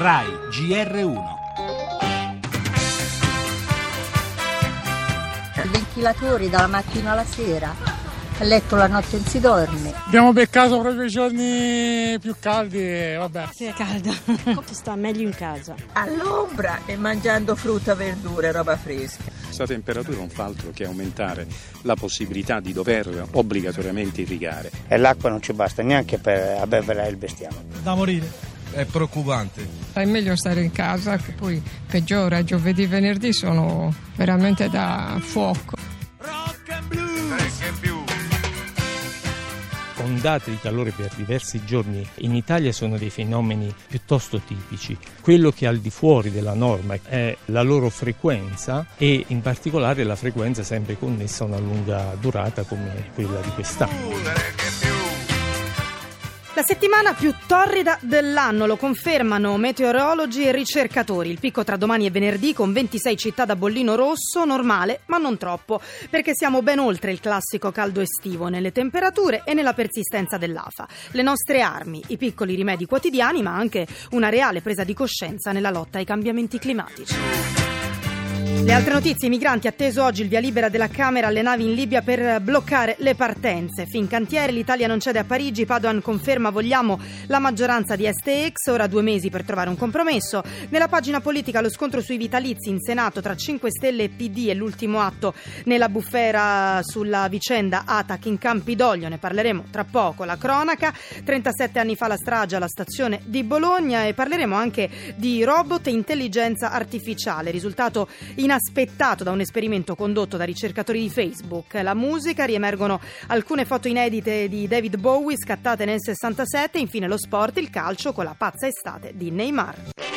RAI GR1 I ventilatori dalla mattina alla sera, a letto la notte non si dorme. Abbiamo beccato proprio i giorni più caldi e vabbè. Sì, è calda. Sta meglio in casa. all'ombra e mangiando frutta, verdura, roba fresca. Questa temperatura non fa altro che aumentare la possibilità di dover obbligatoriamente irrigare. e l'acqua non ci basta neanche per abbeverare il bestiame. Da morire. È preoccupante. È meglio stare in casa che poi peggiora. Giovedì e venerdì sono veramente da fuoco. ondate di calore per diversi giorni in Italia sono dei fenomeni piuttosto tipici. Quello che è al di fuori della norma è la loro frequenza e in particolare la frequenza sempre connessa a una lunga durata come quella di quest'anno. La settimana più torrida dell'anno, lo confermano meteorologi e ricercatori. Il picco tra domani e venerdì con 26 città da bollino rosso, normale, ma non troppo, perché siamo ben oltre il classico caldo estivo nelle temperature e nella persistenza dell'afa. Le nostre armi, i piccoli rimedi quotidiani, ma anche una reale presa di coscienza nella lotta ai cambiamenti climatici. Le altre notizie, i migranti atteso oggi il via libera della Camera alle navi in Libia per bloccare le partenze. Fin cantiere, l'Italia non cede a Parigi, Padoan conferma vogliamo la maggioranza di STX, ora due mesi per trovare un compromesso. Nella pagina politica lo scontro sui vitalizi in Senato tra 5 Stelle e PD è l'ultimo atto nella bufera sulla vicenda Atac in Campidoglio, ne parleremo tra poco. La cronaca, 37 anni fa la strage alla stazione di Bologna e parleremo anche di robot e intelligenza artificiale, risultato inaspettato da un esperimento condotto da ricercatori di Facebook. La musica, riemergono alcune foto inedite di David Bowie scattate nel 67, infine lo sport, il calcio con la pazza estate di Neymar.